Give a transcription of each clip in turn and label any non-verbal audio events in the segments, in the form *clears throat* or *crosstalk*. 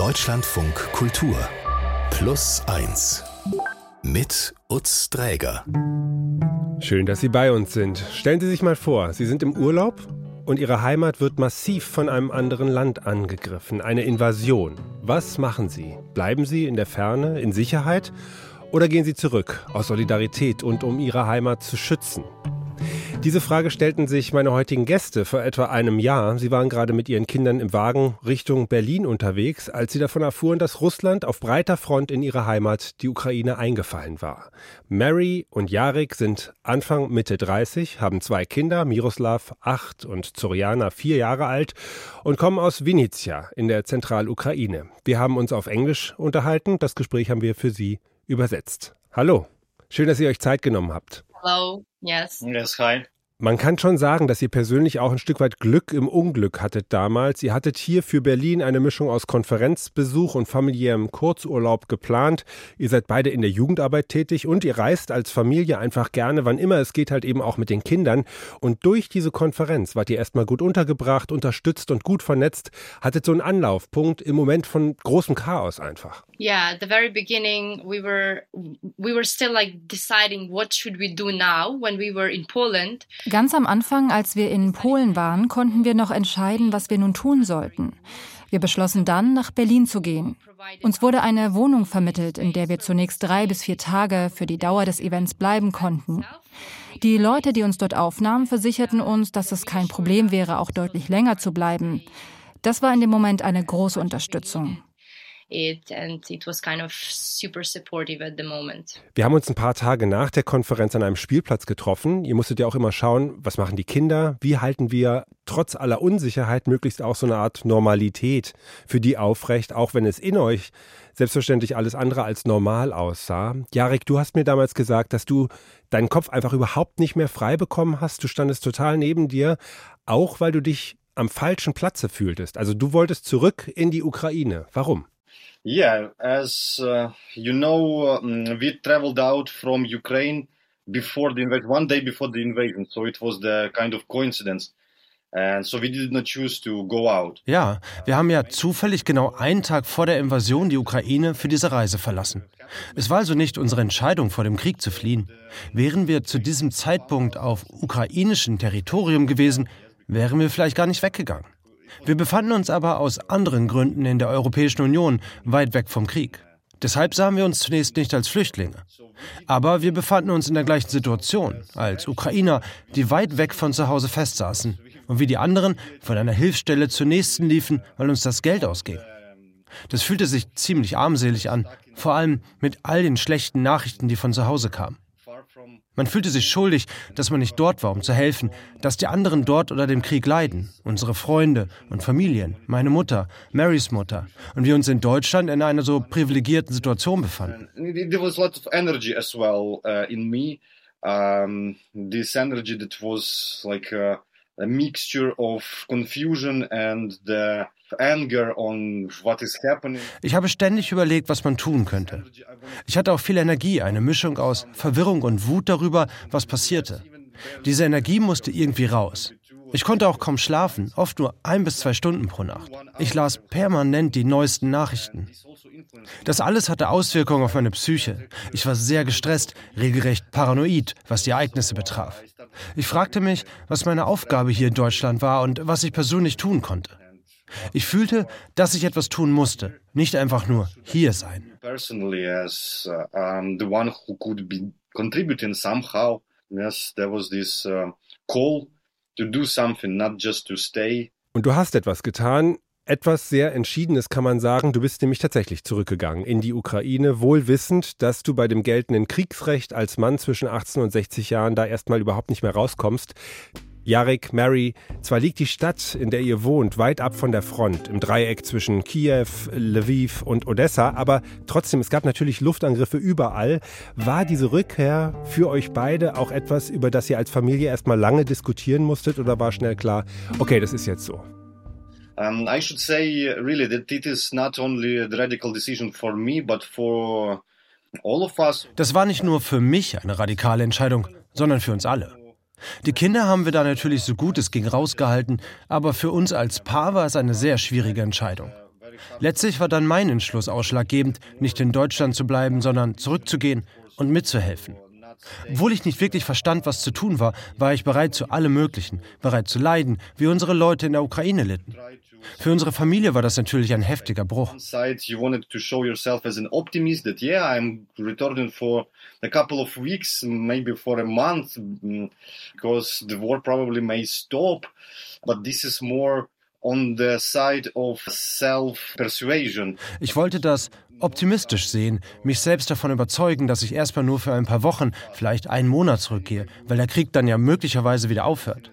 Deutschlandfunk Kultur Plus 1 mit Utz Dräger. Schön, dass Sie bei uns sind. Stellen Sie sich mal vor, Sie sind im Urlaub und Ihre Heimat wird massiv von einem anderen Land angegriffen. Eine Invasion. Was machen Sie? Bleiben Sie in der Ferne, in Sicherheit? Oder gehen Sie zurück aus Solidarität und um Ihre Heimat zu schützen? Diese Frage stellten sich meine heutigen Gäste vor etwa einem Jahr. Sie waren gerade mit ihren Kindern im Wagen Richtung Berlin unterwegs, als sie davon erfuhren, dass Russland auf breiter Front in ihre Heimat, die Ukraine, eingefallen war. Mary und Jarek sind Anfang Mitte 30, haben zwei Kinder, Miroslav acht und Zoriana vier Jahre alt und kommen aus Vinnytsia in der Zentralukraine. Wir haben uns auf Englisch unterhalten. Das Gespräch haben wir für Sie übersetzt. Hallo. Schön, dass ihr euch Zeit genommen habt. Hello. Yes. Yes, hi. Man kann schon sagen, dass ihr persönlich auch ein Stück weit Glück im Unglück hattet damals. Ihr hattet hier für Berlin eine Mischung aus Konferenzbesuch und familiärem Kurzurlaub geplant. Ihr seid beide in der Jugendarbeit tätig und ihr reist als Familie einfach gerne, wann immer es geht, halt eben auch mit den Kindern. Und durch diese Konferenz wart ihr erstmal gut untergebracht, unterstützt und gut vernetzt, hattet so einen Anlaufpunkt im Moment von großem Chaos einfach. Yeah, at the very beginning we were we were still like deciding what should we do now when we were in Poland. Ganz am Anfang, als wir in Polen waren, konnten wir noch entscheiden, was wir nun tun sollten. Wir beschlossen dann, nach Berlin zu gehen. Uns wurde eine Wohnung vermittelt, in der wir zunächst drei bis vier Tage für die Dauer des Events bleiben konnten. Die Leute, die uns dort aufnahmen, versicherten uns, dass es kein Problem wäre, auch deutlich länger zu bleiben. Das war in dem Moment eine große Unterstützung it and it was kind of super supportive at the moment. Wir haben uns ein paar Tage nach der Konferenz an einem Spielplatz getroffen. Ihr musstet ja auch immer schauen, was machen die Kinder? Wie halten wir trotz aller Unsicherheit möglichst auch so eine Art Normalität für die aufrecht, auch wenn es in euch selbstverständlich alles andere als normal aussah. Jarek, du hast mir damals gesagt, dass du deinen Kopf einfach überhaupt nicht mehr frei bekommen hast. Du standest total neben dir, auch weil du dich am falschen Platze fühltest. Also du wolltest zurück in die Ukraine. Warum? Yeah, as uh, you know, um, we traveled out from Ukraine before the invasion, one day before the invasion. So it was the kind of coincidence. And so we did not choose to go out. Ja, wir haben ja zufällig genau einen Tag vor der Invasion die Ukraine für diese Reise verlassen. Es war also nicht unsere Entscheidung, vor dem Krieg zu fliehen. Wären wir zu diesem Zeitpunkt auf ukrainischem Territorium gewesen, wären wir vielleicht gar nicht weggegangen. Wir befanden uns aber aus anderen Gründen in der Europäischen Union, weit weg vom Krieg. Deshalb sahen wir uns zunächst nicht als Flüchtlinge. Aber wir befanden uns in der gleichen Situation, als Ukrainer, die weit weg von zu Hause festsaßen und wie die anderen von einer Hilfsstelle zur nächsten liefen, weil uns das Geld ausging. Das fühlte sich ziemlich armselig an, vor allem mit all den schlechten Nachrichten, die von zu Hause kamen. Man fühlte sich schuldig, dass man nicht dort war, um zu helfen, dass die anderen dort unter dem Krieg leiden. Unsere Freunde und Familien, meine Mutter, Marys Mutter. Und wir uns in Deutschland in einer so privilegierten Situation befanden. There was a lot of energy as well uh, in me. Um, this energy that was like a, a mixture of confusion and the ich habe ständig überlegt, was man tun könnte. Ich hatte auch viel Energie, eine Mischung aus Verwirrung und Wut darüber, was passierte. Diese Energie musste irgendwie raus. Ich konnte auch kaum schlafen, oft nur ein bis zwei Stunden pro Nacht. Ich las permanent die neuesten Nachrichten. Das alles hatte Auswirkungen auf meine Psyche. Ich war sehr gestresst, regelrecht paranoid, was die Ereignisse betraf. Ich fragte mich, was meine Aufgabe hier in Deutschland war und was ich persönlich tun konnte. Ich fühlte, dass ich etwas tun musste, nicht einfach nur hier sein. Uh, yes, there was this uh, call to do something, not just to stay. Und du hast etwas getan, etwas sehr Entschiedenes kann man sagen. Du bist nämlich tatsächlich zurückgegangen in die Ukraine, wohl wissend, dass du bei dem geltenden Kriegsrecht als Mann zwischen 18 und 60 Jahren da erstmal überhaupt nicht mehr rauskommst. Jarek, Mary, zwar liegt die Stadt, in der ihr wohnt, weit ab von der Front, im Dreieck zwischen Kiew, Lviv und Odessa, aber trotzdem, es gab natürlich Luftangriffe überall. War diese Rückkehr für euch beide auch etwas, über das ihr als Familie erstmal lange diskutieren musstet oder war schnell klar, okay, das ist jetzt so? Um, I should say really that it is not only the radical decision for me, but for all of us. Das war nicht nur für mich eine radikale Entscheidung, sondern für uns alle. Die Kinder haben wir da natürlich so gut es ging rausgehalten, aber für uns als Paar war es eine sehr schwierige Entscheidung. Letztlich war dann mein Entschluss ausschlaggebend, nicht in Deutschland zu bleiben, sondern zurückzugehen und mitzuhelfen. Obwohl ich nicht wirklich verstand, was zu tun war, war ich bereit zu allem Möglichen, bereit zu leiden, wie unsere Leute in der Ukraine litten. Für unsere Familie war das natürlich ein heftiger Bruch. Mm. Ich wollte das optimistisch sehen, mich selbst davon überzeugen, dass ich erstmal nur für ein paar Wochen, vielleicht einen Monat zurückgehe, weil der Krieg dann ja möglicherweise wieder aufhört.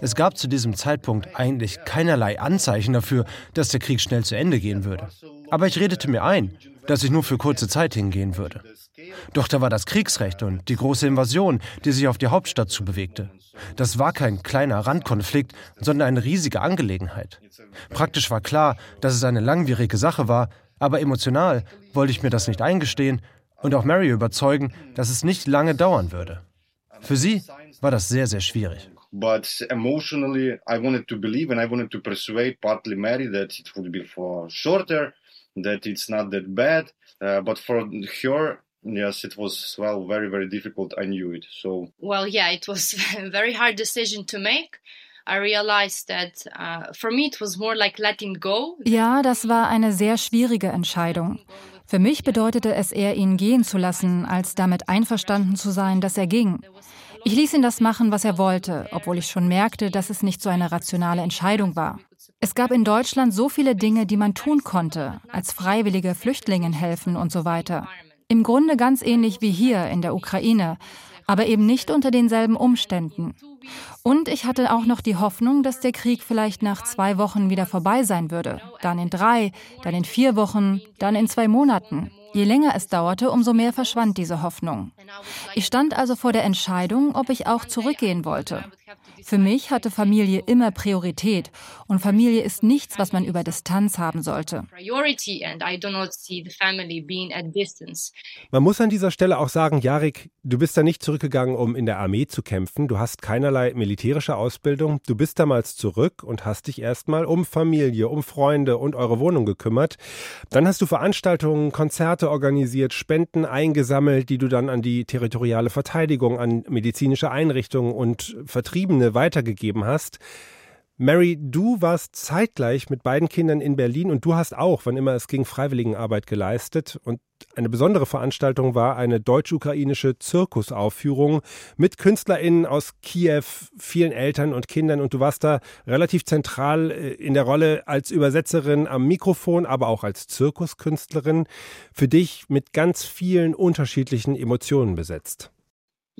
Es gab zu diesem Zeitpunkt eigentlich keinerlei Anzeichen dafür, dass der Krieg schnell zu Ende gehen würde. Aber ich redete mir ein, dass ich nur für kurze Zeit hingehen würde. Doch da war das Kriegsrecht und die große Invasion, die sich auf die Hauptstadt zubewegte. Das war kein kleiner Randkonflikt, sondern eine riesige Angelegenheit. Praktisch war klar, dass es eine langwierige Sache war, aber emotional wollte ich mir das nicht eingestehen und auch Mary überzeugen, dass es nicht lange dauern würde. Für sie war das sehr, sehr schwierig. But emotionally, I wanted to believe and I wanted to persuade partly Mary that it would be for shorter, that it's not that bad. Uh, but for her, yes, it was well very very difficult. I knew it. So well, yeah, it was *laughs* a very hard decision to make. Uh. Ja, das war eine sehr schwierige Entscheidung. Für mich bedeutete es eher, ihn gehen zu lassen, als damit einverstanden zu sein, dass er ging. Ich ließ ihn das machen, was er wollte, obwohl ich schon merkte, dass es nicht so eine rationale Entscheidung war. Es gab in Deutschland so viele Dinge, die man tun konnte, als freiwillige Flüchtlingen helfen und so weiter. Im Grunde ganz ähnlich wie hier in der Ukraine, aber eben nicht unter denselben Umständen. Und ich hatte auch noch die Hoffnung, dass der Krieg vielleicht nach zwei Wochen wieder vorbei sein würde, dann in drei, dann in vier Wochen, dann in zwei Monaten. Je länger es dauerte, umso mehr verschwand diese Hoffnung. Ich stand also vor der Entscheidung, ob ich auch zurückgehen wollte. Für mich hatte Familie immer Priorität und Familie ist nichts, was man über Distanz haben sollte. Man muss an dieser Stelle auch sagen, Jarek, du bist da nicht zurückgegangen, um in der Armee zu kämpfen. Du hast keinerlei militärische Ausbildung. Du bist damals zurück und hast dich erstmal um Familie, um Freunde und eure Wohnung gekümmert. Dann hast du Veranstaltungen, Konzerte organisiert, Spenden eingesammelt, die du dann an die territoriale Verteidigung, an medizinische Einrichtungen und Vertriebene weitergegeben hast. Mary, du warst zeitgleich mit beiden Kindern in Berlin und du hast auch, wann immer es ging, Freiwilligenarbeit geleistet. Und eine besondere Veranstaltung war eine deutsch-ukrainische Zirkusaufführung mit KünstlerInnen aus Kiew, vielen Eltern und Kindern. Und du warst da relativ zentral äh, in der Rolle als Übersetzerin am Mikrofon, aber auch als Zirkuskünstlerin. Für dich mit ganz vielen unterschiedlichen Emotionen besetzt.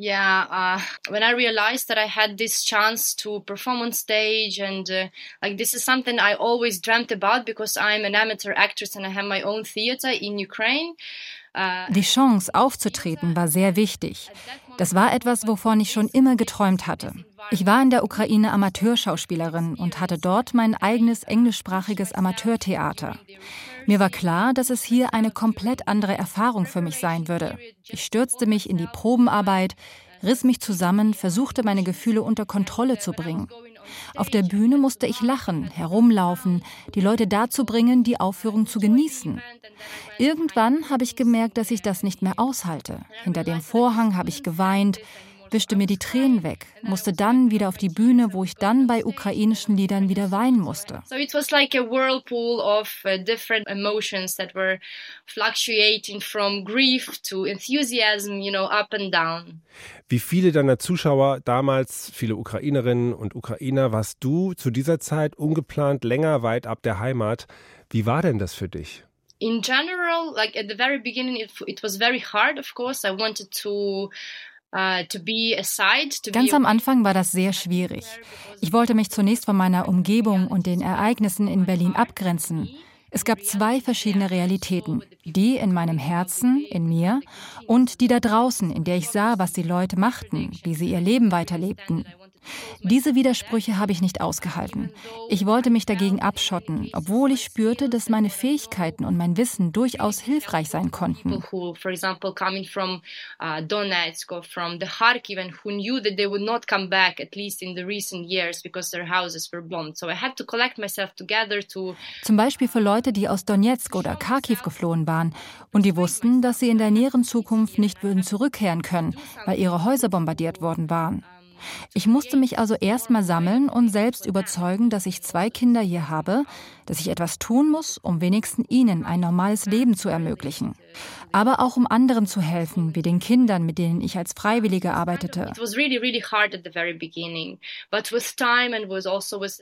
Yeah uh, when i realized that i had this chance to perform on stage and uh, like this is something i always dreamt about because i'm an amateur actress and i have my own theater in ukraine. Uh, die chance aufzutreten war sehr wichtig. das war etwas wovon ich schon immer geträumt hatte. Ich war in der Ukraine Amateurschauspielerin und hatte dort mein eigenes englischsprachiges Amateurtheater. Mir war klar, dass es hier eine komplett andere Erfahrung für mich sein würde. Ich stürzte mich in die Probenarbeit, riss mich zusammen, versuchte meine Gefühle unter Kontrolle zu bringen. Auf der Bühne musste ich lachen, herumlaufen, die Leute dazu bringen, die Aufführung zu genießen. Irgendwann habe ich gemerkt, dass ich das nicht mehr aushalte. Hinter dem Vorhang habe ich geweint, wischte mir die Tränen weg, musste dann wieder auf die Bühne, wo ich dann bei ukrainischen Liedern wieder weinen musste. So it was like a whirlpool of uh, different emotions that were fluctuating from grief to enthusiasm, you know, up and down. Wie viele deiner Zuschauer damals, viele Ukrainerinnen und Ukrainer, warst du zu dieser Zeit ungeplant länger weit ab der Heimat. Wie war denn das für dich? in general, like at the very beginning, it, it was very hard, of course. I wanted to Ganz am Anfang war das sehr schwierig. Ich wollte mich zunächst von meiner Umgebung und den Ereignissen in Berlin abgrenzen. Es gab zwei verschiedene Realitäten. Die in meinem Herzen, in mir, und die da draußen, in der ich sah, was die Leute machten, wie sie ihr Leben weiterlebten. Diese Widersprüche habe ich nicht ausgehalten. Ich wollte mich dagegen abschotten, obwohl ich spürte, dass meine Fähigkeiten und mein Wissen durchaus hilfreich sein konnten. Uh. Zum Beispiel für Leute, die aus Donetsk oder Kharkiv geflohen waren und die wussten, dass sie in der näheren Zukunft nicht würden zurückkehren können, weil ihre Häuser bombardiert worden waren. Ich musste mich also erstmal sammeln und selbst überzeugen, dass ich zwei Kinder hier habe, dass ich etwas tun muss, um wenigstens ihnen ein normales Leben zu ermöglichen. Aber auch um anderen zu helfen, wie den Kindern, mit denen ich als Freiwillige arbeitete. Also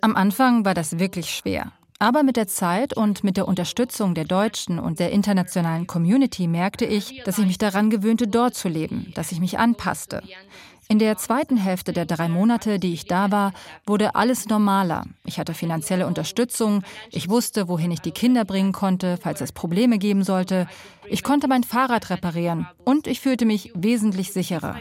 Am Anfang war das wirklich schwer. Aber mit der Zeit und mit der Unterstützung der deutschen und der internationalen Community merkte ich, dass ich mich daran gewöhnte, dort zu leben, dass ich mich anpasste. In der zweiten Hälfte der drei Monate, die ich da war, wurde alles normaler. Ich hatte finanzielle Unterstützung, ich wusste, wohin ich die Kinder bringen konnte, falls es Probleme geben sollte. Ich konnte mein Fahrrad reparieren und ich fühlte mich wesentlich sicherer.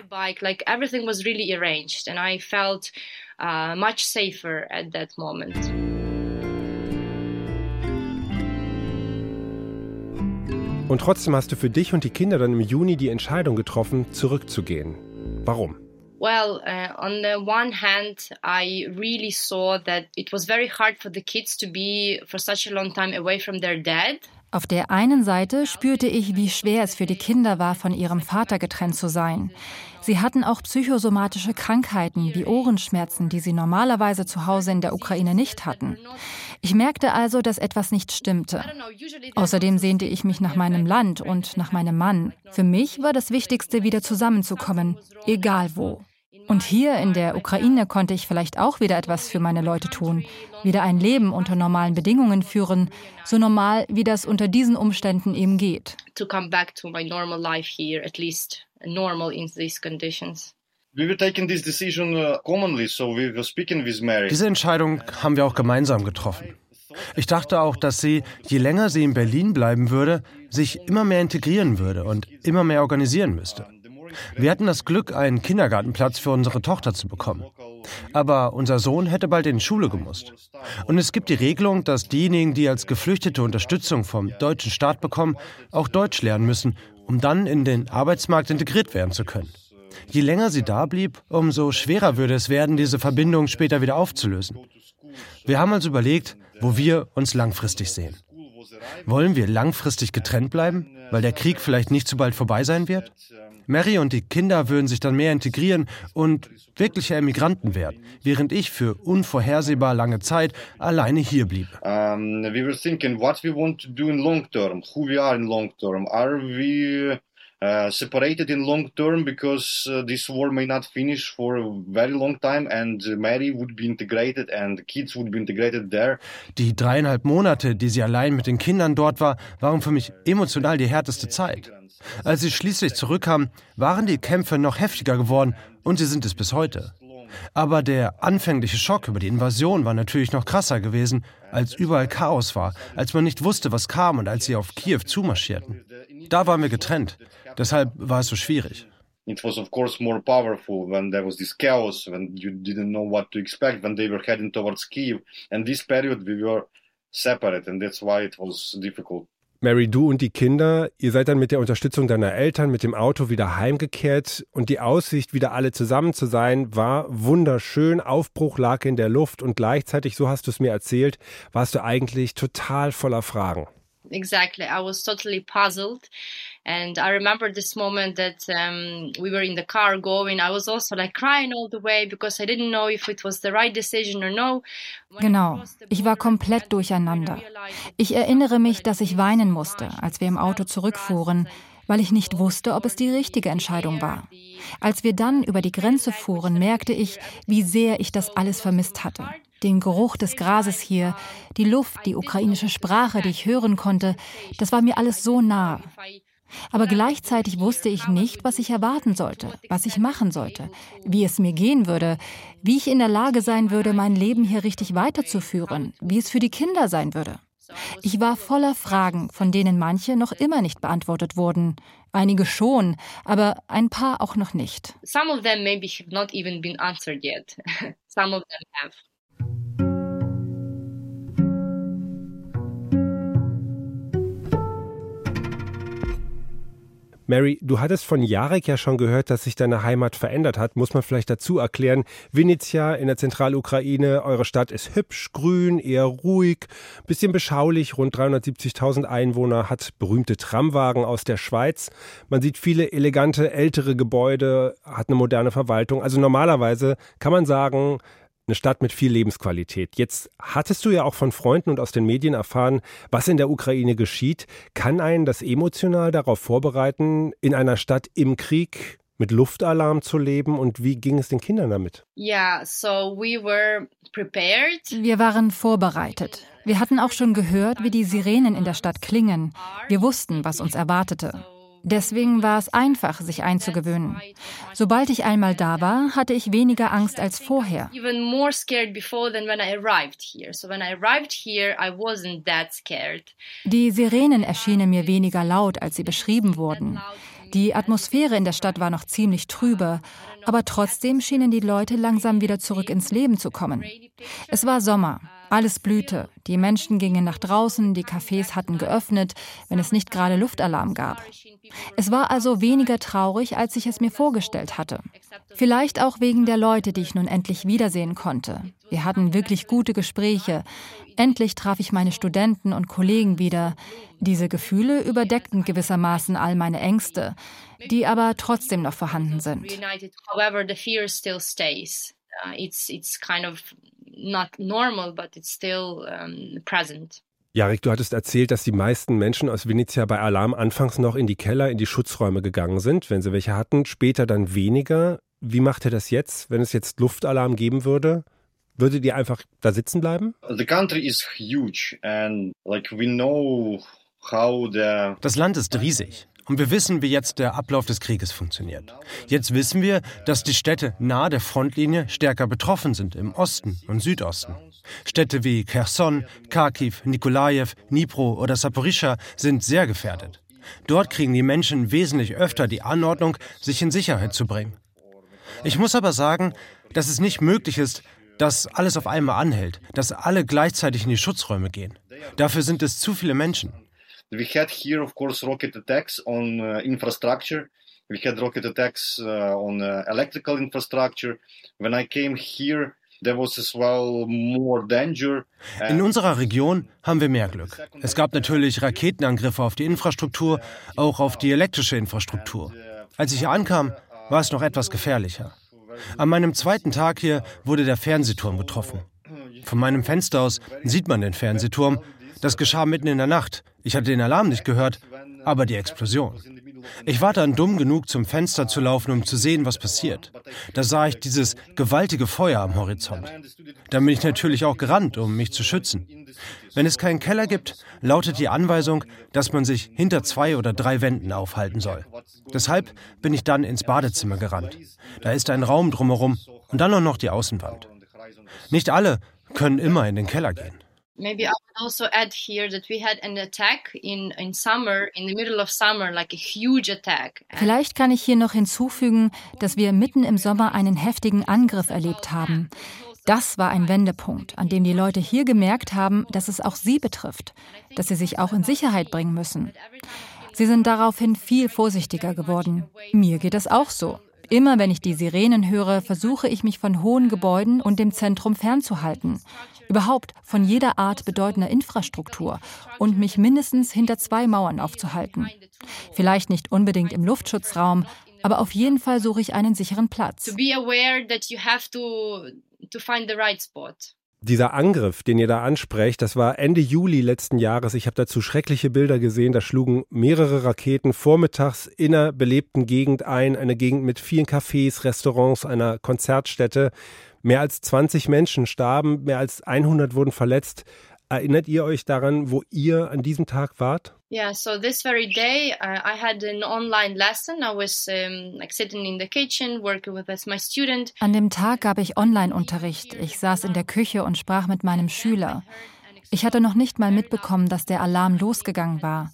Und trotzdem hast du für dich und die Kinder dann im Juni die Entscheidung getroffen, zurückzugehen. Warum? Well, uh, on the one hand, I really saw that it was very hard for the kids to be for such a long time away from their dad. Auf der einen Seite spürte ich, wie schwer es für die Kinder war, von ihrem Vater getrennt zu sein. Sie hatten auch psychosomatische Krankheiten wie Ohrenschmerzen, die sie normalerweise zu Hause in der Ukraine nicht hatten. Ich merkte also, dass etwas nicht stimmte. Außerdem sehnte ich mich nach meinem Land und nach meinem Mann. Für mich war das Wichtigste, wieder zusammenzukommen, egal wo. Und hier in der Ukraine konnte ich vielleicht auch wieder etwas für meine Leute tun, wieder ein Leben unter normalen Bedingungen führen, so normal wie das unter diesen Umständen eben geht. To come back to my normal life here, at least normal in these conditions. Uh, Diese Entscheidung haben wir auch gemeinsam getroffen. Ich dachte auch, dass sie, je länger sie in Berlin bleiben würde, sich immer mehr integrieren würde und immer mehr organisieren müsste. Wir hatten das Glück, einen Kindergartenplatz für unsere Tochter zu bekommen. Aber unser Sohn hätte bald in die Schule gemusst. Und es gibt die Regelung, dass diejenigen, die als Geflüchtete Unterstützung vom deutschen Staat bekommen, auch Deutsch lernen müssen, um dann in den Arbeitsmarkt integriert werden zu können. Je länger sie da blieb, umso schwerer würde es werden, diese Verbindung später wieder aufzulösen. Wir haben also überlegt, wo wir uns langfristig sehen. Wollen wir langfristig getrennt bleiben, weil der Krieg vielleicht nicht zu bald vorbei sein wird? Mary und die Kinder würden sich dann mehr integrieren und wirkliche Emigranten werden, während ich für unvorhersehbar lange Zeit alleine hier blieb. Um, we were thinking what we want to do in long term, who we are in long term. Are we Uh, separated in long term because uh, this war may not finish for a very long time and Mary would be integrated and kids would be integrated there. Die dreieinhalb Monate, die sie allein mit den Kindern dort war, waren für mich emotional die härteste Zeit. Als sie schließlich zurückkam, waren die Kämpfe noch heftiger geworden und sie sind es bis heute. Aber der anfängliche Schock über die Invasion war natürlich noch krasser gewesen, als überall Chaos war, als man nicht wusste, was kam und als sie auf Kiew zumarschierten. Da waren wir getrennt. Deshalb war es so schwierig. It was of course more powerful when there was this chaos, when you didn't know what to expect, when they were heading towards Kiev. And this period we were separate and that's why it was difficult. Mary, du und die Kinder, ihr seid dann mit der Unterstützung deiner Eltern mit dem Auto wieder heimgekehrt und die Aussicht, wieder alle zusammen zu sein, war wunderschön. Aufbruch lag in der Luft und gleichzeitig, so hast du es mir erzählt, warst du eigentlich total voller Fragen. Exactly, I was totally puzzled. And I remember this moment that um, we were in the car going. I was also like crying all the way because I didn't know if it was the right decision or no. Genau, ich war komplett durcheinander. Ich erinnere mich, dass ich weinen musste, als wir im Auto zurückfuhren, weil ich nicht wusste, ob es die richtige Entscheidung war. Als wir dann über die Grenze fuhren, merkte ich, wie sehr ich das alles vermisst hatte. Den Geruch des Grases hier, die Luft, die ukrainische Sprache, die ich hören konnte, das war mir alles so nah. Aber gleichzeitig wusste ich nicht, was ich erwarten sollte, was ich machen sollte, wie es mir gehen würde, wie ich in der Lage sein würde, mein Leben hier richtig weiterzuführen, wie es für die Kinder sein würde. Ich war voller Fragen, von denen manche noch immer nicht beantwortet wurden. Einige schon, aber ein paar auch noch nicht. Some of them maybe have not even been answered yet. *laughs* Some of them have. Mary, du hattest von Jarek ja schon gehört, dass sich deine Heimat verändert hat. Muss man vielleicht dazu erklären. Vinnytsia in der Zentralukraine, eure Stadt ist hübsch, grün, eher ruhig, bisschen beschaulich, rund 370.000 Einwohner, hat berühmte Tramwagen aus der Schweiz. Man sieht viele elegante ältere Gebäude, hat eine moderne Verwaltung. Also normalerweise kann man sagen, eine Stadt mit viel Lebensqualität. Jetzt hattest du ja auch von Freunden und aus den Medien erfahren, was in der Ukraine geschieht. Kann einen das emotional darauf vorbereiten, in einer Stadt im Krieg mit Luftalarm zu leben und wie ging es den Kindern damit? Yeah, so we were prepared. Wir waren vorbereitet. Wir hatten auch schon gehört, wie die Sirenen in der Stadt klingen. Wir wussten, was uns erwartete. Deswegen war es einfach, sich einzugewöhnen. Sobald ich einmal da war, hatte ich weniger Angst als vorher. Die Sirenen erschienen mir weniger laut, als sie beschrieben wurden. Die Atmosphäre in der Stadt war noch ziemlich trübe, aber trotzdem schienen die Leute langsam wieder zurück ins Leben zu kommen. Es war Sommer, alles blühte, die Menschen gingen nach draußen, die Cafés hatten geöffnet, wenn es nicht gerade Luftalarm gab. Es war also weniger traurig, als ich es mir vorgestellt hatte. Vielleicht auch wegen der Leute, die ich nun endlich wiedersehen konnte. Wir hatten wirklich gute Gespräche. Endlich traf ich meine Studenten und Kollegen wieder. Diese Gefühle überdeckten gewissermaßen all meine Ängste, die aber trotzdem noch vorhanden sind. Not normal, but it's still um, present. Jarek, du hattest erzählt, dass die meisten Menschen aus Venezia bei Alarm anfangs noch in die Keller, in die Schutzräume gegangen sind, wenn sie welche hatten, später dann weniger. Wie macht ihr das jetzt, wenn es jetzt Luftalarm geben würde? Würdet ihr einfach da sitzen bleiben? The country is huge and like we know how the Das Land ist riesig. Und wir wissen, wie jetzt der Ablauf des Krieges funktioniert. Jetzt wissen wir, dass die Städte nahe der Frontlinie stärker betroffen sind im Osten und Südosten. Städte wie Kherson, Kharkiv, Nikolajew, Dnipro oder Saporischschja sind sehr gefährdet. Dort kriegen die Menschen wesentlich öfter die Anordnung, sich in Sicherheit zu bringen. Ich muss aber sagen, dass es nicht möglich ist, dass alles auf einmal anhält, dass alle gleichzeitig in die Schutzräume gehen. Dafür sind es zu viele Menschen. We had here, of course, rocket attacks on uh, infrastructure. We had rocket attacks uh, on uh, electrical infrastructure. When I came here, there was as well more danger. In unserer Region haben wir mehr Glück. Es gab natürlich Raketenangriffe auf die Infrastruktur, auch auf die elektrische Infrastruktur. Als ich hier ankam, war es noch etwas gefährlicher. An meinem zweiten Tag hier wurde der Fernsehturm getroffen. Von meinem Fenster aus sieht man den Fernsehturm das geschah mitten in der Nacht. Ich hatte den Alarm nicht gehört, aber die Explosion. Ich war dann dumm genug, zum Fenster zu laufen, um zu sehen, was passiert. Da sah ich dieses gewaltige Feuer am Horizont. Dann bin ich natürlich auch gerannt, um mich zu schützen. Wenn es keinen Keller gibt, lautet die Anweisung, dass man sich hinter zwei oder drei Wänden aufhalten soll. Deshalb bin ich dann ins Badezimmer gerannt. Da ist ein Raum drumherum und dann auch noch die Außenwand. Nicht alle können immer in den Keller gehen. Maybe I would also add here that we had an attack in, in summer, in the middle of summer, like a huge attack. Vielleicht kann ich hier noch hinzufügen, dass wir mitten im Sommer einen heftigen Angriff erlebt haben. Das war ein Wendepunkt, an dem die Leute hier gemerkt haben, dass es auch sie betrifft, dass sie sich auch in Sicherheit bringen müssen. Sie sind daraufhin viel vorsichtiger geworden. Mir geht es auch so. Immer wenn ich die Sirenen höre, versuche ich mich von hohen Gebäuden und dem Zentrum fernzuhalten überhaupt von jeder Art bedeutender Infrastruktur und mich mindestens hinter zwei Mauern aufzuhalten. Vielleicht nicht unbedingt im Luftschutzraum, aber auf jeden Fall suche ich einen sicheren Platz. Dieser Angriff, den ihr da ansprecht, das war Ende Juli letzten Jahres. Ich habe dazu schreckliche Bilder gesehen. Da schlugen mehrere Raketen vormittags in einer belebten Gegend ein, eine Gegend mit vielen Cafés, Restaurants, einer Konzertstätte. Mehr als 20 Menschen starben, mehr als 100 wurden verletzt. Erinnert ihr euch daran, wo ihr an diesem Tag wart? Yeah, so this very day uh, I had an online lesson. I was um, like sitting in the kitchen working with my student. An dem Tag gab ich Online-Unterricht. Ich saß in der Küche und sprach mit meinem Schüler. Ich hatte noch nicht mal mitbekommen, dass der Alarm losgegangen war.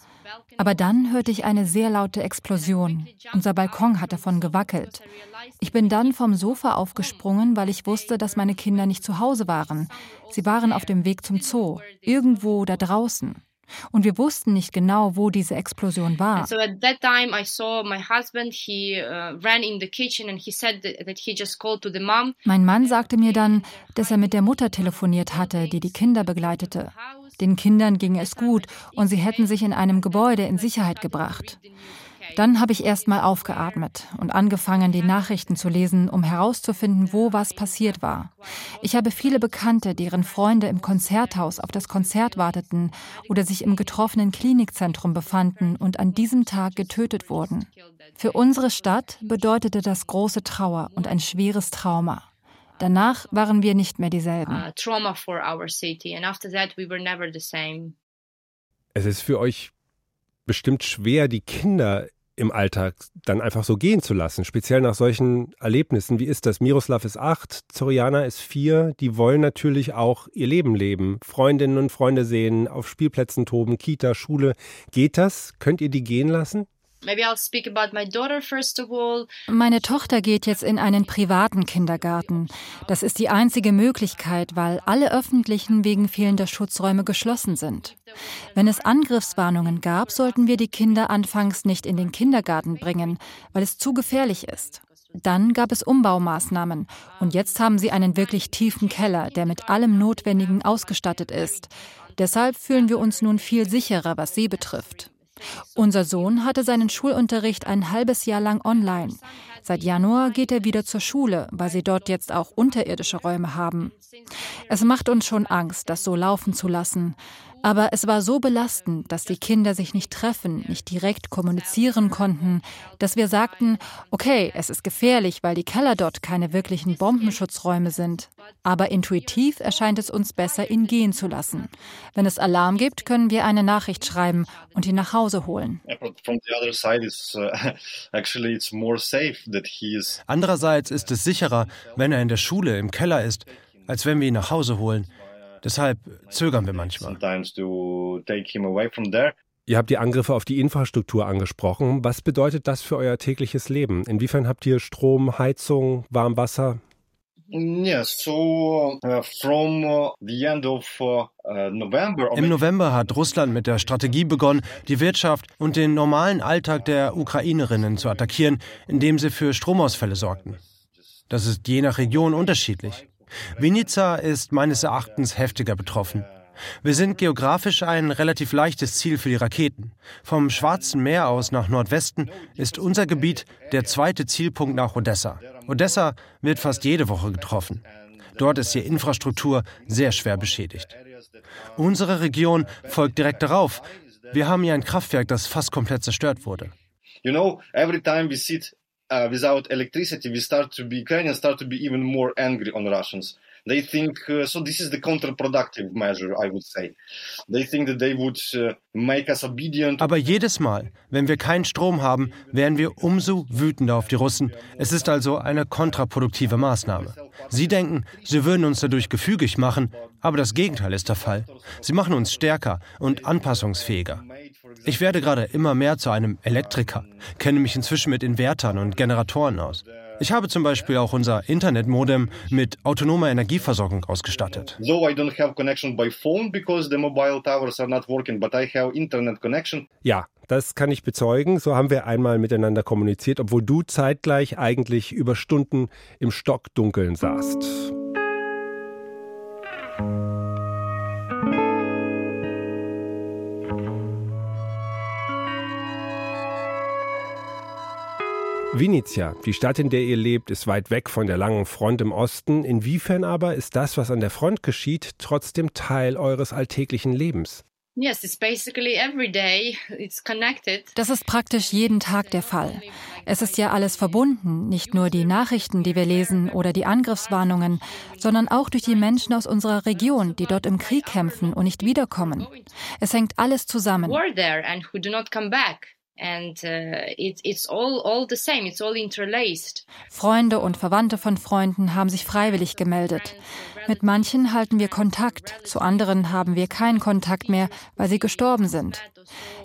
Aber dann hörte ich eine sehr laute Explosion. Unser Balkon hat davon gewackelt. Ich bin dann vom Sofa aufgesprungen, weil ich wusste, dass meine Kinder nicht zu Hause waren. Sie waren auf dem Weg zum Zoo, irgendwo da draußen. Und wir wussten nicht genau, wo diese Explosion war. So at that time I saw my husband, he uh, ran in the kitchen and he said that he just called to the mom. Mein Mann sagte mir dann, dass er mit der Mutter telefoniert hatte, die die Kinder begleitete. Den Kindern ging es gut und sie hätten sich in einem Gebäude in Sicherheit gebracht. Dann habe ich erst mal aufgeatmet und angefangen, die Nachrichten zu lesen, um herauszufinden, wo was passiert war. Ich habe viele Bekannte, deren Freunde im Konzerthaus auf das Konzert warteten oder sich im getroffenen Klinikzentrum befanden und an diesem Tag getötet wurden. Für unsere Stadt bedeutete das große Trauer und ein schweres Trauma. Danach waren wir nicht mehr dieselben. Es ist für euch bestimmt schwer, die Kinder im Alltag dann einfach so gehen zu lassen, speziell nach solchen Erlebnissen. Wie ist das? Miroslav ist acht, Zoriana ist vier. Die wollen natürlich auch ihr Leben leben, Freundinnen und Freunde sehen, auf Spielplätzen toben, Kita, Schule. Geht das? Könnt ihr die gehen lassen? Meine Tochter geht jetzt in einen privaten Kindergarten. Das ist die einzige Möglichkeit, weil alle öffentlichen wegen fehlender Schutzräume geschlossen sind. Wenn es Angriffswarnungen gab, sollten wir die Kinder anfangs nicht in den Kindergarten bringen, weil es zu gefährlich ist. Dann gab es Umbaumaßnahmen und jetzt haben sie einen wirklich tiefen Keller, der mit allem Notwendigen ausgestattet ist. Deshalb fühlen wir uns nun viel sicherer, was sie betrifft. Unser Sohn hatte seinen Schulunterricht ein halbes Jahr lang online. Seit Januar geht er wieder zur Schule, weil sie dort jetzt auch unterirdische Räume haben. Es macht uns schon Angst, das so laufen zu lassen. Aber es war so belastend, dass die Kinder sich nicht treffen, nicht direkt kommunizieren konnten, dass wir sagten, okay, es ist gefährlich, weil die Keller dort keine wirklichen Bombenschutzräume sind. Aber intuitiv erscheint es uns besser, ihn gehen zu lassen. Wenn es Alarm gibt, können wir eine Nachricht schreiben und ihn nach Hause holen. *laughs* Andererseits ist es sicherer, wenn er in der Schule im Keller ist, als wenn wir ihn nach Hause holen. Deshalb zögern wir manchmal. Ihr habt die Angriffe auf die Infrastruktur angesprochen. Was bedeutet das für euer tägliches Leben? Inwiefern habt ihr Strom, Heizung, Warmwasser? Uh, uh, uh, Im November hat Russland mit der Strategie begonnen, die Wirtschaft und den normalen Alltag der Ukrainerinnen zu attackieren, indem sie für Stromausfälle sorgten. Das ist je nach Region unterschiedlich. Vinica ist meines Erachtens heftiger betroffen. Wir sind geografisch ein relativ leichtes Ziel für die Raketen. Vom Schwarzen Meer aus nach Nordwesten ist unser Gebiet der zweite Zielpunkt nach Odessa. Odessa wird fast jede Woche getroffen. Dort ist die Infrastruktur sehr schwer beschädigt. Unsere Region folgt direkt darauf. Wir haben hier ein Kraftwerk, das fast komplett zerstört wurde. You know, every time we sit uh, without electricity, we start to be Ukrainians start to be even more angry on Russians. They think uh, so. This is the counterproductive measure, I would say. They think that they would uh, make us obedient. Aber jedes Mal, wenn wir keinen Strom haben, werden wir umso wütender auf die Russen. Es ist also eine kontraproduktive Maßnahme. Sie denken, sie würden uns dadurch gefügig machen, aber das Gegenteil ist der Fall. Sie machen uns stärker und anpassungsfähiger. Ich werde gerade immer mehr zu einem Elektriker, kenne mich inzwischen mit Invertern und Generatoren aus. Ich habe zum Beispiel auch unser Internetmodem mit autonomer Energieversorgung ausgestattet. Ja, das kann ich bezeugen. So haben wir einmal miteinander kommuniziert, obwohl du zeitgleich eigentlich über Stunden im Stockdunkeln saßt. Vinica, die Stadt, in der ihr lebt, ist weit weg von der langen Front im Osten. Inwiefern aber ist das, was an der Front geschieht, trotzdem Teil eures alltäglichen Lebens? Das ist praktisch jeden Tag der Fall. Es ist ja alles verbunden, nicht nur die Nachrichten, die wir lesen oder die Angriffswarnungen, sondern auch durch die Menschen aus unserer Region, die dort im Krieg kämpfen und nicht wiederkommen. Es hängt alles zusammen. Freunde und Verwandte von Freunden haben sich freiwillig gemeldet. Mit manchen halten wir Kontakt, zu anderen haben wir keinen Kontakt mehr, weil sie gestorben sind.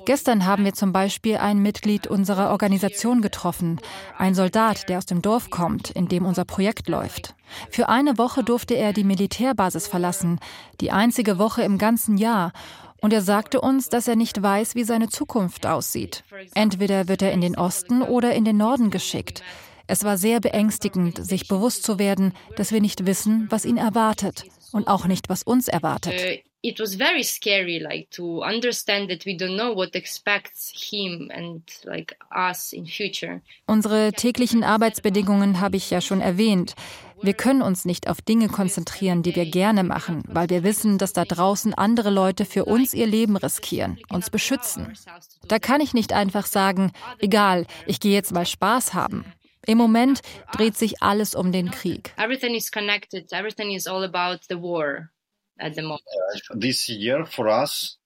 Gestern haben wir zum Beispiel ein Mitglied unserer Organisation getroffen, ein Soldat, der aus dem Dorf kommt, in dem unser Projekt läuft. Für eine Woche durfte er die Militärbasis verlassen, die einzige Woche im ganzen Jahr, und er sagte uns, dass er nicht weiß, wie seine Zukunft aussieht. Entweder wird er in den Osten oder in den Norden geschickt. Es war sehr beängstigend, sich bewusst zu werden, dass wir nicht wissen, was ihn erwartet und auch nicht, was uns erwartet. Uh, it was very scary, like to understand that we don't know what expects him and like us in future. Unsere täglichen Arbeitsbedingungen habe ich ja schon erwähnt. Wir können uns nicht auf Dinge konzentrieren, die wir gerne machen, weil wir wissen, dass da draußen andere Leute für uns ihr Leben riskieren, uns beschützen. Da kann ich nicht einfach sagen, egal, ich gehe jetzt mal Spaß haben. Im Moment dreht sich alles um den Krieg. Everything is connected. Everything is all about the war at the moment. This year for us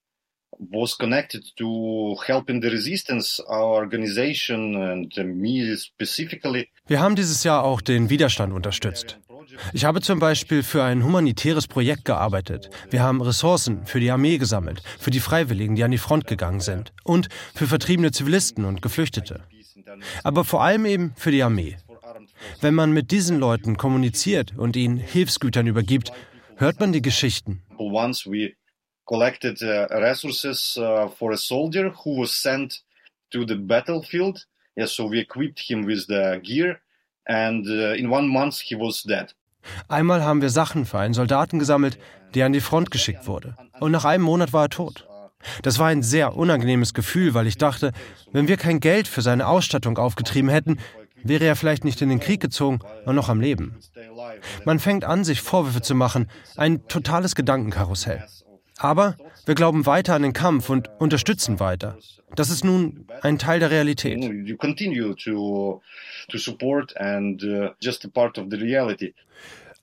was connected to helping the resistance, our organization and me specifically. Wir haben dieses Jahr auch den Widerstand unterstützt. Ich habe zum Beispiel für ein humanitäres Projekt gearbeitet. Wir haben Ressourcen für die Armee gesammelt, für die Freiwilligen, die an die Front gegangen sind und für vertriebene Zivilisten und Geflüchtete aber vor allem eben für die Armee. Wenn man mit diesen Leuten kommuniziert und ihnen Hilfsgütern übergibt, hört man die Geschichten. Once we collected uh, resources uh, for a soldier who was sent to the battlefield, yeah, so we equipped him with the gear and uh, in one month he was dead. Einmal haben wir Sachen für einen Soldaten gesammelt, der an die Front geschickt wurde. Und nach einem Monat war er tot. Das war ein sehr unangenehmes Gefühl, weil ich dachte, wenn wir kein Geld für seine Ausstattung aufgetrieben hätten, wäre er vielleicht nicht in den Krieg gezogen und noch am Leben. Man fängt an, sich Vorwürfe zu machen, ein totales Gedankenkarussell. Aber wir glauben weiter an den Kampf und unterstützen weiter. Das ist nun ein Teil der Realität.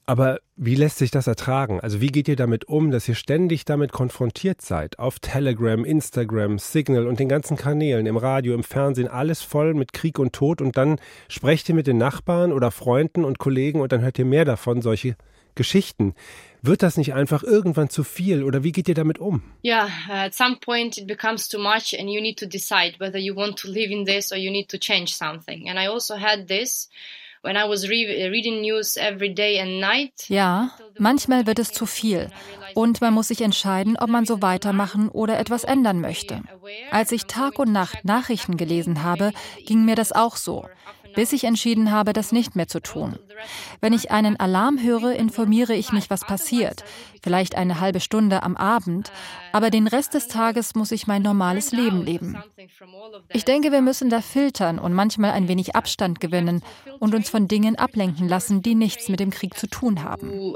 Uh. Aber wie lässt sich das ertragen? Also wie geht ihr damit um, dass ihr ständig damit konfrontiert seid? Auf Telegram, Instagram, Signal und den ganzen Kanälen, im Radio, im Fernsehen, alles voll mit Krieg und Tod und dann sprecht ihr mit den Nachbarn oder Freunden und Kollegen und dann hört ihr mehr davon, solche Geschichten. Wird das nicht einfach irgendwann zu viel oder wie geht ihr damit um? Ja, yeah, at some point it becomes too much and you need to decide whether you want to live in this or you need to change something. And I also had this ja, manchmal wird es zu viel. Und man muss sich entscheiden, ob man so weitermachen oder etwas ändern möchte. Als ich Tag und Nacht Nachrichten gelesen habe, ging mir das auch so bis ich entschieden habe, das nicht mehr zu tun. Wenn ich einen Alarm höre, informiere ich mich, was passiert. Vielleicht eine halbe Stunde am Abend, aber den Rest des Tages muss ich mein normales Leben leben. Ich denke, wir müssen da filtern und manchmal ein wenig Abstand gewinnen und uns von Dingen ablenken lassen, die nichts mit dem Krieg zu tun haben.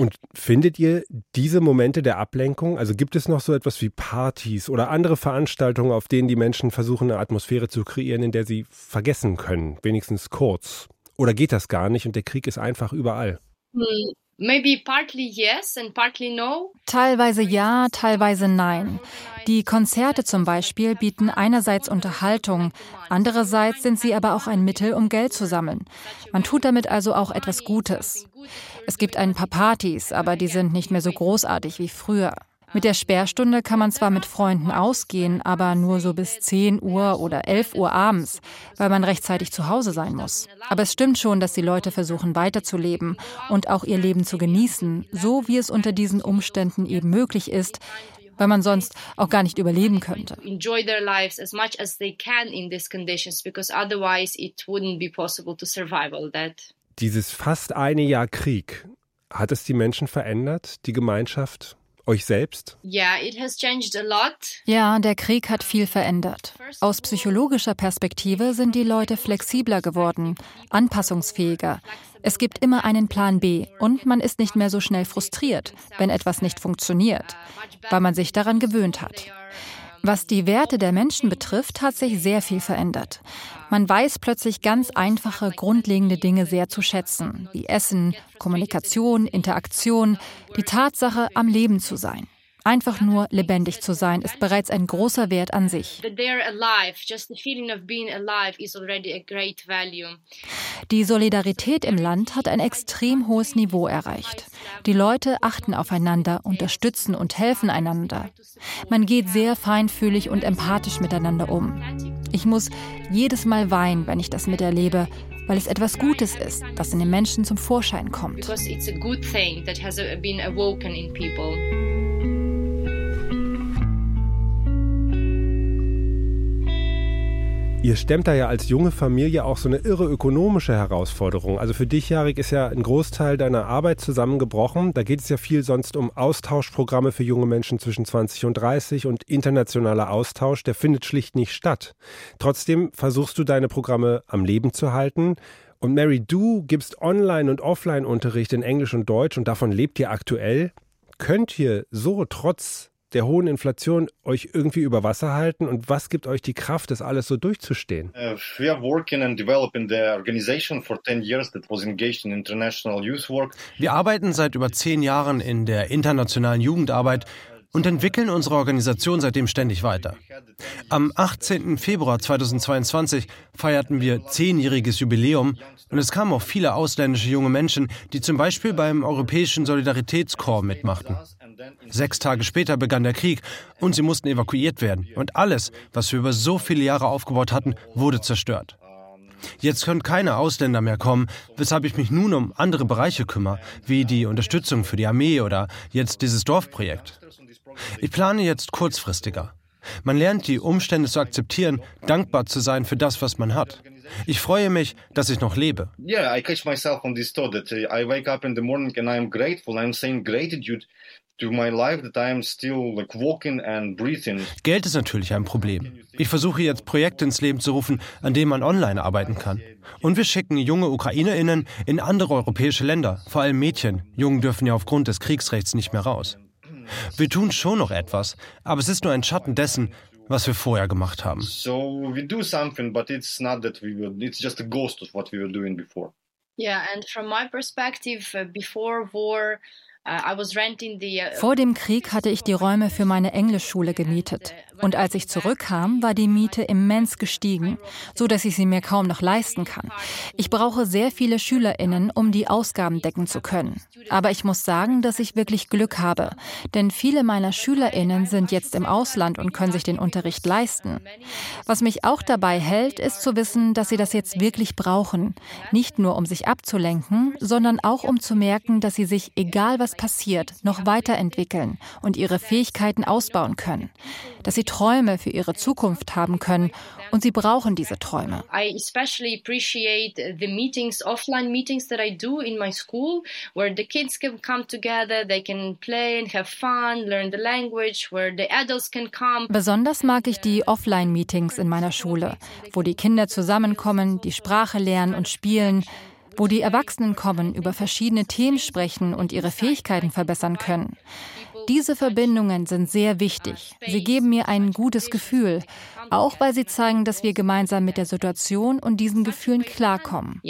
Und findet ihr diese Momente der Ablenkung, also gibt es noch so etwas wie Partys oder andere Veranstaltungen, auf denen die Menschen versuchen, eine Atmosphäre zu kreieren, in der sie vergessen können, wenigstens kurz? Oder geht das gar nicht und der Krieg ist einfach überall? Hm, maybe partly yes and partly no. Teilweise ja, teilweise nein. Die Konzerte zum Beispiel bieten einerseits Unterhaltung, andererseits sind sie aber auch ein Mittel, um Geld zu sammeln. Man tut damit also auch etwas Gutes. Es gibt ein paar Partys, aber die sind nicht mehr so großartig wie früher. Mit der Sperrstunde kann man zwar mit Freunden ausgehen, aber nur so bis 10 Uhr oder 11 Uhr abends, weil man rechtzeitig zu Hause sein muss. Aber es stimmt schon, dass die Leute versuchen weiterzuleben und auch ihr Leben zu genießen, so wie es unter diesen Umständen eben möglich ist, weil man sonst auch gar nicht überleben könnte. Enjoy their lives as much as they can in these conditions because otherwise it wouldn't be possible to survive all that. Dieses fast eine Jahr Krieg, hat es die Menschen verändert, die Gemeinschaft? Euch selbst? Ja, der Krieg hat viel verändert. Aus psychologischer Perspektive sind die Leute flexibler geworden, anpassungsfähiger. Es gibt immer einen Plan B und man ist nicht mehr so schnell frustriert, wenn etwas nicht funktioniert, weil man sich daran gewöhnt hat. Was die Werte der Menschen betrifft, hat sich sehr viel verändert. Man weiß plötzlich ganz einfache, grundlegende Dinge sehr zu schätzen, wie Essen, Kommunikation, Interaktion, die Tatsache, am Leben zu sein. Einfach nur lebendig zu sein, ist bereits ein großer Wert an sich. Die Solidarität im Land hat ein extrem hohes Niveau erreicht. Die Leute achten aufeinander, unterstützen und helfen einander. Man geht sehr feinfühlig und empathisch miteinander um. Ich muss jedes Mal weinen, wenn ich das miterlebe, weil es etwas Gutes ist, das in den Menschen zum Vorschein kommt. Because it's a good thing that has been awoken in people. Ihr stemmt da ja als junge Familie auch so eine irre ökonomische Herausforderung. Also für dich, Jarik, ist ja ein Großteil deiner Arbeit zusammengebrochen. Da geht es ja viel sonst um Austauschprogramme für junge Menschen zwischen 20 und 30 und internationaler Austausch, der findet schlicht nicht statt. Trotzdem versuchst du deine Programme am Leben zu halten. Und Mary, du gibst Online- und Offline-Unterricht in Englisch und Deutsch und davon lebt ihr aktuell. Könnt ihr so trotz der hohen Inflation euch irgendwie über Wasser halten und was gibt euch die Kraft, das alles so durchzustehen? Uh, we are working and developing the organization for 10 years that was engaged in international youth work. Wir arbeiten seit über zehn Jahren in der internationalen Jugendarbeit und entwickeln unsere Organisation seitdem ständig weiter. Am 18. Februar 2022 feierten wir zehnjähriges Jubiläum und es kamen auch viele ausländische junge Menschen, die zum Beispiel beim Europäischen Solidaritätskorps mitmachten. Sechs Tage später begann der Krieg und sie mussten evakuiert werden. Und alles, was wir über so viele Jahre aufgebaut hatten, wurde zerstört. Jetzt können keine Ausländer mehr kommen, weshalb ich mich nun um andere Bereiche kümmere, wie die Unterstützung für die Armee oder jetzt dieses Dorfprojekt. Ich plane jetzt kurzfristiger. Man lernt die Umstände zu akzeptieren, dankbar zu sein für das, was man hat. Ich freue mich, dass ich noch lebe. Yeah, I catch myself on this thought that uh, I wake up in the morning and I'm grateful. I'm saying gratitude Geld ist natürlich ein Problem. Ich versuche jetzt Projekte ins Leben zu rufen, an denen man online arbeiten kann. Und wir schicken junge UkrainerInnen in andere europäische Länder, vor allem Mädchen. Jungen dürfen ja aufgrund des Kriegsrechts nicht mehr raus. Wir tun schon noch etwas, aber es ist nur ein Schatten dessen, was wir vorher gemacht haben. So we do something, but it's not that we were, it's just a ghost of what we were doing before. Yeah, and from my perspective, uh, before war, Vor dem Krieg hatte ich die Räume für meine Englischschule gemietet. Und als ich zurückkam, war die Miete immens gestiegen, so dass ich sie mir kaum noch leisten kann. Ich brauche sehr viele SchülerInnen, um die Ausgaben decken zu können. Aber ich muss sagen, dass ich wirklich Glück habe. Denn viele meiner SchülerInnen sind jetzt im Ausland und können sich den Unterricht leisten. Was mich auch dabei hält, ist zu wissen, dass sie das jetzt wirklich brauchen. Nicht nur, um sich abzulenken, sondern auch, um zu merken, dass sie sich, egal was passiert, noch weiterentwickeln und ihre Fähigkeiten ausbauen können. Dass sie Träume für ihre Zukunft haben können und sie brauchen diese Träume. I especially appreciate the meetings, offline meetings that I do in my school, where the kids can come together, they can play and have fun, learn the language, where the adults can come. Besonders mag ich die Offline-Meetings in meiner Schule, wo die Kinder zusammenkommen, die Sprache lernen und spielen wo die Erwachsenen kommen, über verschiedene Themen sprechen und ihre Fähigkeiten verbessern können. Diese Verbindungen sind sehr wichtig. Sie geben mir ein gutes Gefühl, auch weil sie zeigen, dass wir gemeinsam mit der Situation und diesen Gefühlen klarkommen.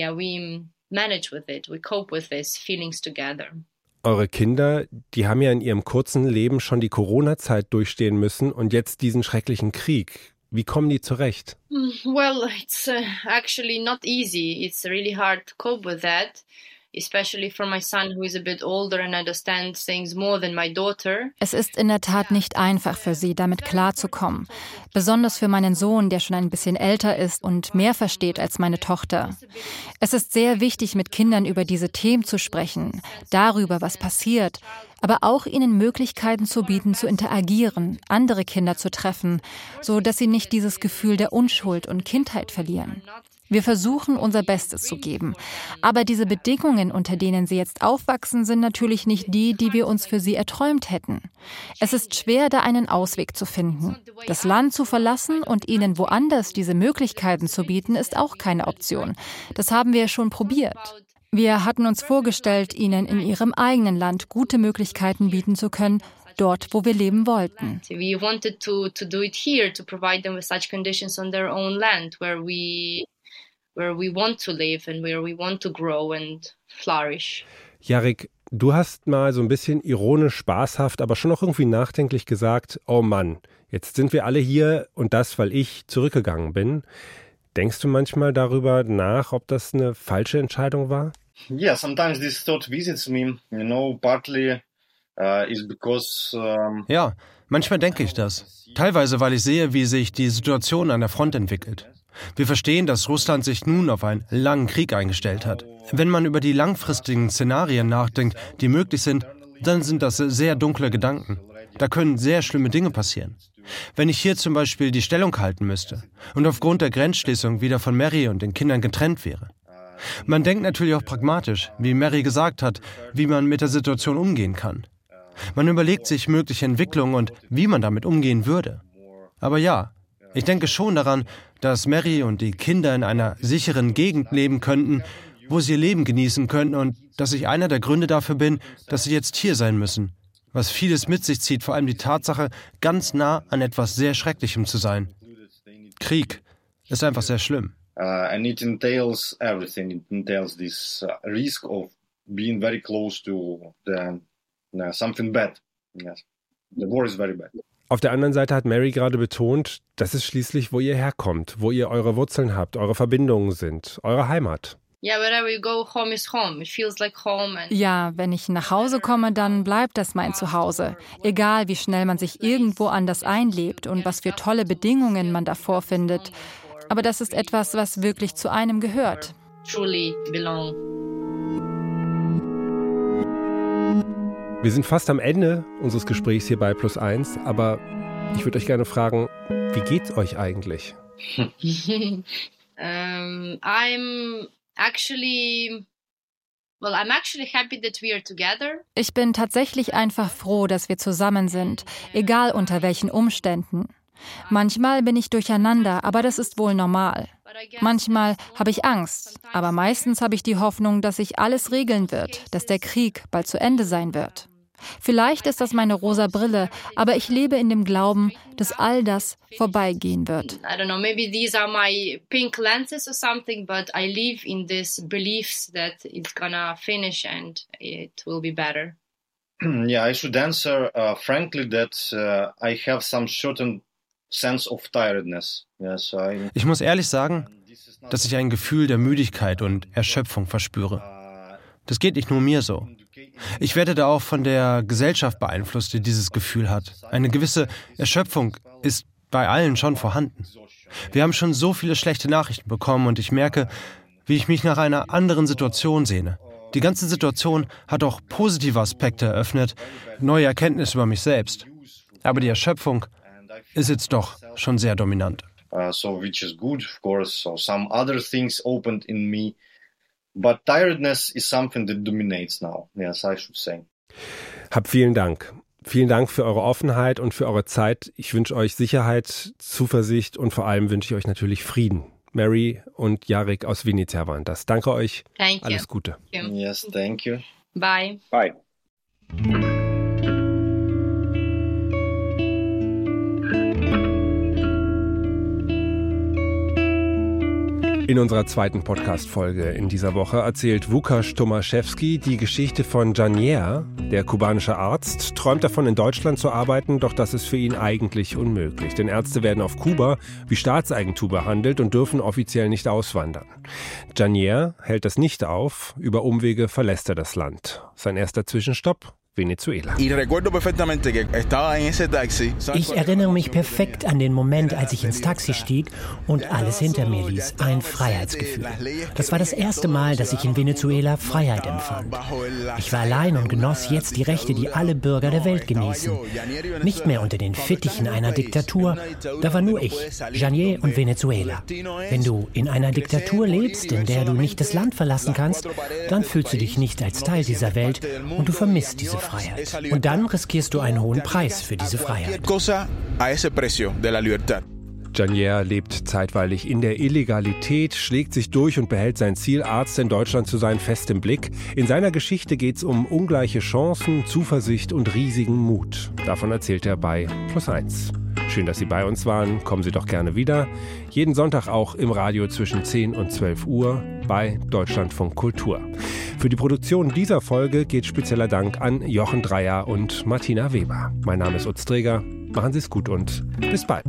Eure Kinder, die haben ja in ihrem kurzen Leben schon die Corona-Zeit durchstehen müssen und jetzt diesen schrecklichen Krieg. Wie kommen die zurecht? Mm, well, it's uh, actually not easy. It's really hard to cope with that especially for my son who is a bit older and understands things more than my daughter. Es ist in der Tat nicht einfach für sie, damit klarzukommen. Besonders für meinen Sohn, der schon ein bisschen älter ist und mehr versteht als meine Tochter. Es ist sehr wichtig, mit Kindern über diese Themen zu sprechen, darüber, was passiert, aber auch ihnen Möglichkeiten zu bieten, zu interagieren, andere Kinder zu treffen, so dass sie nicht dieses Gefühl der Unschuld und Kindheit verlieren. Wir versuchen unser Bestes zu geben. Aber diese Bedingungen, unter denen sie jetzt aufwachsen, sind natürlich nicht die, die wir uns für sie erträumt hätten. Es ist schwer, da einen Ausweg zu finden. Das Land zu verlassen und ihnen woanders diese Möglichkeiten zu bieten, ist auch keine Option. Das haben wir schon probiert. Wir hatten uns vorgestellt, ihnen in ihrem eigenen Land gute Möglichkeiten bieten zu können, dort, wo wir leben wollten. We wanted to, to do it here, to provide them with such conditions on their own land, where we where we want to live and where we want to grow and flourish. Jarek, Du hast mal so ein bisschen ironisch, spaßhaft, aber schon auch irgendwie nachdenklich gesagt, oh Mann, jetzt sind wir alle hier und das, weil ich zurückgegangen bin. Denkst du manchmal darüber nach, ob das eine falsche Entscheidung war? Yeah, sometimes this thought visits me, you know, partly uh, is because um, Ja, manchmal denke ich das. Teilweise, weil ich sehe, wie sich die Situation an der Front entwickelt. Wir verstehen, dass Russland sich nun auf einen langen Krieg eingestellt hat. Wenn man über die langfristigen Szenarien nachdenkt, die möglich sind, dann sind das sehr dunkle Gedanken. Da können sehr schlimme Dinge passieren. Wenn ich hier zum Beispiel die Stellung halten müsste und aufgrund der Grenzschließung wieder von Mary und den Kindern getrennt wäre. Man denkt natürlich auch pragmatisch, wie Mary gesagt hat, wie man mit der Situation umgehen kann. Man überlegt sich mögliche Entwicklungen und wie man damit umgehen würde. Aber ja, ich denke schon daran, dass Mary und die Kinder in einer sicheren Gegend leben könnten, wo sie ihr Leben genießen könnten und dass ich einer der Gründe dafür bin, dass sie jetzt hier sein müssen. Was vieles mit sich zieht, vor allem die Tatsache, ganz nah an etwas sehr Schrecklichem zu sein. Krieg ist einfach sehr schlimm. uh, and it entails everything. It entails this uh, risk of being very close to the, uh, something bad. Yes, the war is very bad. Auf der anderen Seite hat Mary gerade betont, das ist schließlich, wo ihr herkommt, wo ihr eure Wurzeln habt, eure Verbindungen sind, eure Heimat. Yeah, wherever you go, home is home. It feels like home. And Ja, wenn ich nach Hause komme, dann bleibt das mein Zuhause. Egal, wie schnell man sich irgendwo anders einlebt und was für tolle Bedingungen man davor findet. Aber das ist etwas, was wirklich zu einem gehört. truly belong. Wir sind fast am Ende unseres Gesprächs hier bei Plus Eins, aber ich würde euch gerne fragen, wie geht's euch eigentlich? *laughs* um, I'm actually, well, I'm actually happy that we are together. Ich bin tatsächlich einfach froh, dass wir zusammen sind, egal unter welchen Umständen. Manchmal bin ich durcheinander, aber das ist wohl normal. Manchmal habe ich Angst, aber meistens habe ich die Hoffnung, dass sich alles regeln wird, dass der Krieg bald zu Ende sein wird. Vielleicht ist das meine rosa Brille, aber ich lebe in dem Glauben, dass all das vorbeigehen wird. I don't know, maybe these are my pink lenses or something, but I live in this beliefs that it's gonna finish and it will be better. *clears throat* yeah, I should answer uh, frankly that uh, I have some certain sense of tiredness. Yes, I. Ich muss ehrlich sagen, dass ich ein Gefühl der Müdigkeit und Erschöpfung verspüre. Das geht nicht nur mir so. Ich werde da auch von der Gesellschaft beeinflusst, die dieses Gefühl hat. Eine gewisse Erschöpfung ist bei allen schon vorhanden. Wir haben schon so viele schlechte Nachrichten bekommen und ich merke, wie ich mich nach einer anderen Situation sehne. Die ganze Situation hat auch positive Aspekte eröffnet, neue Erkenntnisse über mich selbst. Aber die Erschöpfung ist jetzt doch schon sehr dominant. Uh, so which is good, of course. So some other things opened in me, but tiredness is something that dominates now. Yes, I should say. Hab vielen Dank. Vielen Dank für eure Offenheit und für eure Zeit. Ich wünsche euch Sicherheit, Zuversicht und vor allem wünsche ich euch natürlich Frieden. Mary und Jarek aus Vinica waren das. Danke euch. Thank you. Alles Gute. Thank you. Yes, thank you. Bye. Bye. In unserer zweiten Podcast-Folge in dieser Woche erzählt Wukasz Tomaszewski die Geschichte von Janier. Der kubanische Arzt träumt davon, in Deutschland zu arbeiten, doch das ist für ihn eigentlich unmöglich. Denn Ärzte werden auf Kuba wie Staatseigentum behandelt und dürfen offiziell nicht auswandern. Janier hält das nicht auf. Über Umwege verlässt er das Land. Sein erster Zwischenstopp? Venezuela. Ich erinnere mich perfekt an den Moment, als ich ins Taxi stieg und alles hinter mir ließ. Ein Freiheitsgefühl. Das war das erste Mal, dass ich in Venezuela Freiheit empfand. Ich war allein und genoss jetzt die Rechte, die alle Bürger der Welt genießen. Nicht mehr unter den Fittichen einer Diktatur. Da war nur ich, Janier und Venezuela. Wenn du in einer Diktatur lebst, in der du nicht das Land verlassen kannst, dann fühlst du dich nicht als Teil dieser Welt und du vermisst diese Freiheit. Und dann riskierst du einen hohen Preis für diese Freiheit. Janier lebt zeitweilig in der Illegalität, schlägt sich durch und behält sein Ziel, Arzt in Deutschland zu sein, fest im Blick. In seiner Geschichte geht es um ungleiche Chancen, Zuversicht und riesigen Mut. Davon erzählt er bei Plus 1. Schön, dass Sie bei uns waren. Kommen Sie doch gerne wieder. Jeden Sonntag auch im Radio zwischen 10 und 12 Uhr bei Deutschlandfunk Kultur. Für die Produktion dieser Folge geht spezieller Dank an Jochen Dreier und Martina Weber. Mein Name ist Utz Träger. Machen Sie es gut und bis bald.